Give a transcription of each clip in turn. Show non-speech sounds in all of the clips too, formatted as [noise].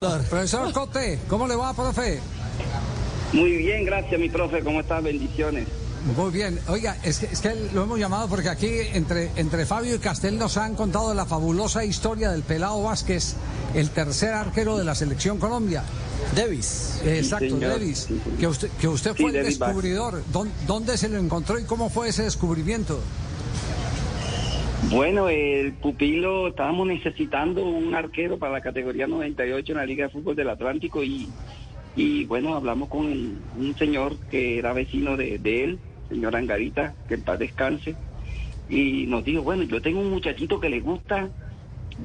Profesor Cote, ¿cómo le va, profe? Muy bien, gracias, mi profe. ¿Cómo estás? Bendiciones. Muy bien. Oiga, es que, es que lo hemos llamado porque aquí entre, entre Fabio y Castel nos han contado la fabulosa historia del Pelado Vázquez, el tercer arquero de la selección Colombia. Davis. Exacto, señor. Davis. Sí, sí. Que usted, que usted Sí, fue el descubridor. ¿Dónde, ¿Dónde se lo encontró y cómo fue ese descubrimiento? Bueno, el pupilo, estábamos necesitando un arquero para la categoría 98 en la Liga de Fútbol del Atlántico y, y bueno, hablamos con un, señor que era vecino de, de él, señor Angarita, que en paz descanse, y nos dijo, bueno, yo tengo un muchachito que le gusta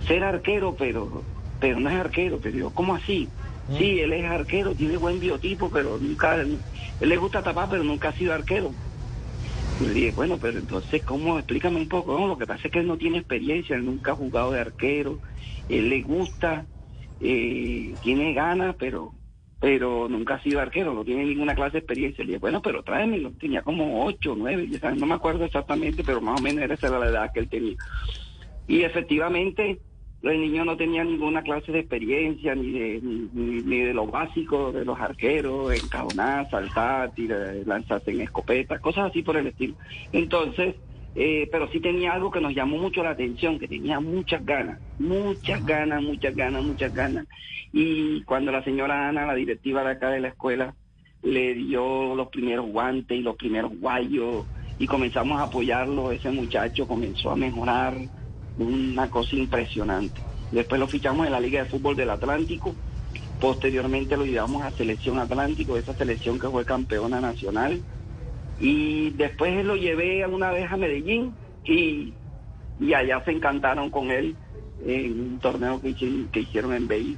ser arquero, pero, pero no es arquero. Pero yo, ¿cómo así? Sí, él es arquero, tiene buen biotipo, pero nunca, él le gusta tapar, pero nunca ha sido arquero. Y le dije, bueno, pero entonces, ¿cómo? Explícame un poco. No, lo que pasa es que él no tiene experiencia, él nunca ha jugado de arquero, él le gusta, eh, tiene ganas, pero pero nunca ha sido arquero, no tiene ninguna clase de experiencia. Le dije, bueno, pero tráemelo. Tenía como ocho, nueve, ya sabes, no me acuerdo exactamente, pero más o menos esa era la edad que él tenía. Y efectivamente, el niño no tenía ninguna clase de experiencia, ni de, ni, ni- ni de lo básico de los arqueros, encajonar, saltar, tirar, lanzarse en escopeta, cosas así por el estilo. Entonces, eh, pero sí tenía algo que nos llamó mucho la atención, que tenía muchas ganas, muchas ganas, muchas ganas, muchas ganas. Y cuando la señora Ana, la directiva de acá de la escuela, le dio los primeros guantes y los primeros guayos y comenzamos a apoyarlo, ese muchacho comenzó a mejorar una cosa impresionante. Después lo fichamos en la Liga de Fútbol del Atlántico, posteriormente lo llevamos a Selección Atlántico, esa selección que fue campeona nacional, y después lo llevé una vez a Medellín y, y allá se encantaron con él en un torneo que, que hicieron en Bay.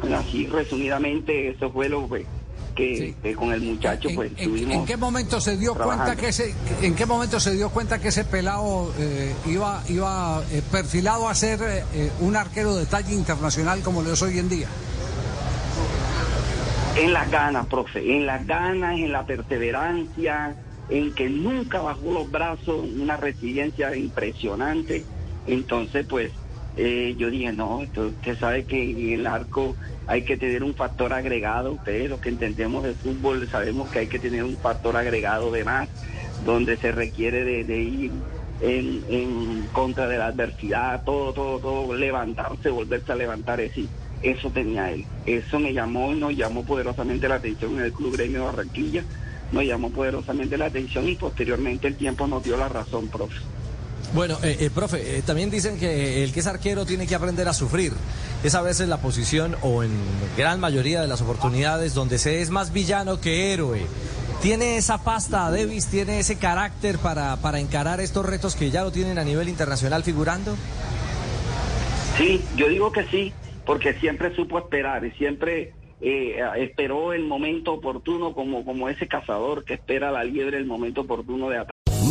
Bueno, así resumidamente eso fue lo que, que- Sí. que con el muchacho ¿En, pues en- en qué momento se dio cuenta que ese, en qué momento se dio cuenta que ese pelado eh, iba, iba eh, perfilado a ser eh, un arquero de talla internacional como lo es hoy en día? En las ganas, profe, en las ganas, en la perseverancia, en que nunca bajó los brazos, una resiliencia impresionante. Entonces, pues, eh, yo dije, no, usted sabe que en el arco hay que tener un factor agregado. Ustedes, los que entendemos de fútbol, sabemos que hay que tener un factor agregado de más, donde se requiere de, ir en, en contra de la adversidad, todo, todo, todo, levantarse, volverse a levantar, es decir, eso tenía él. Eso me llamó y nos llamó poderosamente la atención en el Club Gremio Barranquilla, nos llamó poderosamente la atención y posteriormente el tiempo nos dio la razón, profe. Bueno, eh, eh, profe, eh, también dicen que el que es arquero tiene que aprender a sufrir. Es a veces la posición, o en gran mayoría de las oportunidades, donde se es más villano que héroe. ¿Tiene esa pasta Davis? ¿Tiene ese carácter para, para encarar estos retos que ya lo tienen a nivel internacional figurando? Sí, yo digo que sí, porque siempre supo esperar y siempre eh, esperó el momento oportuno como, como ese cazador que espera la liebre el momento oportuno de atacar.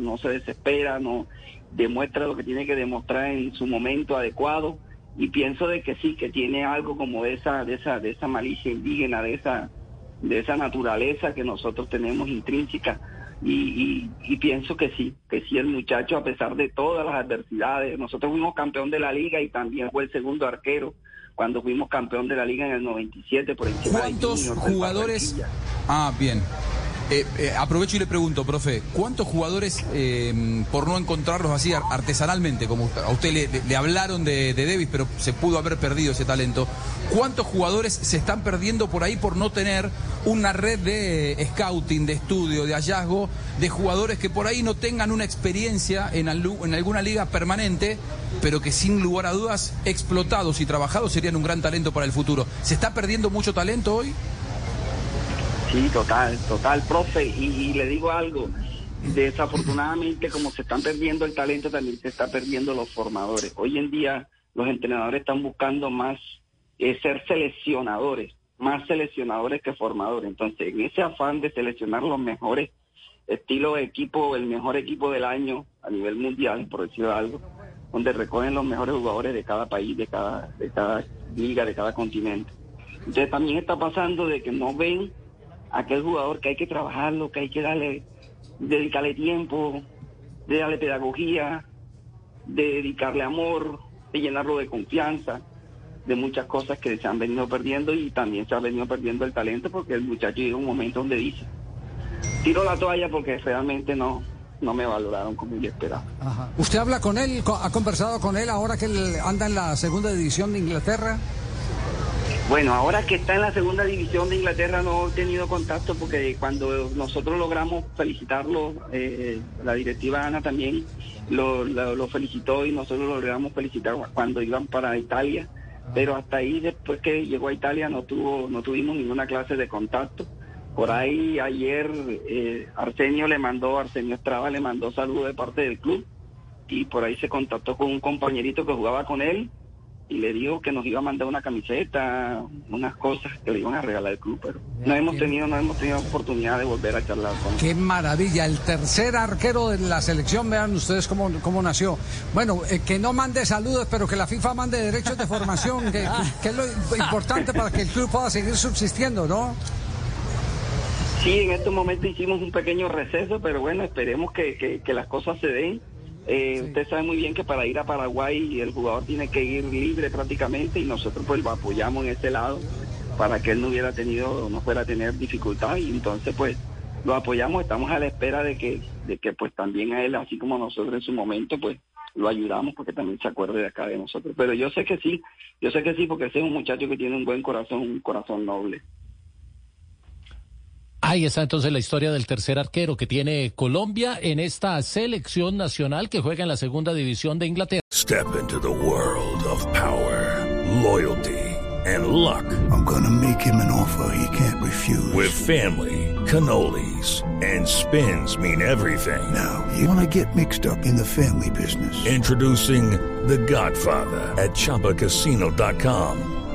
No se desespera, no demuestra lo que tiene que demostrar en su momento adecuado y pienso de que sí, que tiene algo como de esa, de esa, de esa malicia indígena, de esa, de esa naturaleza que nosotros tenemos intrínseca y, y, y pienso que sí, que sí el muchacho a pesar de todas las adversidades, nosotros fuimos campeón de la liga y también fue el segundo arquero cuando fuimos campeón de la liga en el 97 por encima de ¿Cuántos Junior jugadores? Ah, bien. Eh, eh, aprovecho y le pregunto, profe, ¿cuántos jugadores, eh, por no encontrarlos así ar- artesanalmente, como a usted le, hablaron de, de Davis, pero se pudo haber perdido ese talento, ¿cuántos jugadores se están perdiendo por ahí por no tener una red de scouting, de estudio, de hallazgo, de jugadores que por ahí no tengan una experiencia en, en alguna liga permanente, pero que sin lugar a dudas, explotados y trabajados serían un gran talento para el futuro? ¿Se está perdiendo mucho talento hoy? Sí, total, total, profe. Y, le digo algo, desafortunadamente como se están perdiendo el talento, también se está perdiendo los formadores. Hoy en día los entrenadores están buscando más es ser seleccionadores, más seleccionadores que formadores. Entonces, en ese afán de seleccionar los mejores estilos de equipo, el mejor equipo del año a nivel mundial, por decirlo algo, donde recogen los mejores jugadores de cada país, de cada, de cada liga, de cada continente. Entonces también está pasando de que no ven aquel jugador que hay que trabajarlo, que hay que darle, dedicarle tiempo, de darle pedagogía, de dedicarle amor, de llenarlo de confianza, de muchas cosas que se han venido perdiendo y también se ha venido perdiendo el talento porque el muchacho llega un momento donde dice, tiro la toalla porque realmente no, no me valoraron como yo esperaba. Ajá. ¿Usted habla con él? ¿Ha conversado con él ahora que anda en la segunda división de Inglaterra? Bueno, ahora que está en la segunda división de Inglaterra no he tenido contacto porque cuando nosotros logramos felicitarlo, eh, la directiva Ana también lo, felicitó y nosotros lo logramos felicitar cuando iban para Italia, pero hasta ahí después que llegó a Italia no tuvo, no tuvimos ninguna clase de contacto. Por ahí ayer eh, Arsenio le mandó, Arsenio Estrada le mandó saludos de parte del club y por ahí se contactó con un compañerito que jugaba con él y le dijo que nos iba a mandar una camiseta, unas cosas que le iban a regalar el club, pero no hemos tenido, no hemos tenido oportunidad de volver a charlar con él. Qué maravilla, el tercer arquero de la selección, vean ustedes cómo, cómo nació. Bueno, eh, que no mande saludos, pero que la FIFA mande derechos de formación, que, [laughs] que es lo importante para que el club pueda seguir subsistiendo, ¿no? Sí, en estos momentos hicimos un pequeño receso, pero bueno, esperemos que, que- que las cosas se den. Eh, Usted sabe muy bien que para ir a Paraguay el jugador tiene que ir libre prácticamente y nosotros pues lo apoyamos en ese lado para que él no hubiera tenido, no fuera a tener dificultad y entonces pues lo apoyamos, estamos a la espera de que, de que pues también a él, así como nosotros en su momento, pues lo ayudamos porque también se acuerde de acá de nosotros. Pero yo sé que sí, yo sé que sí porque ese es un muchacho que tiene un buen corazón, un corazón noble. Ahí está entonces la historia del tercer arquero que tiene Colombia en esta selección nacional que juega en la segunda división de Inglaterra. Step into the world of power, loyalty, and luck. I'm gonna make him an offer he can't refuse. With family, cannolis, and spins mean everything. Now, you wanna get mixed up in the family business. Introducing The Godfather at ChumbaCasino.com.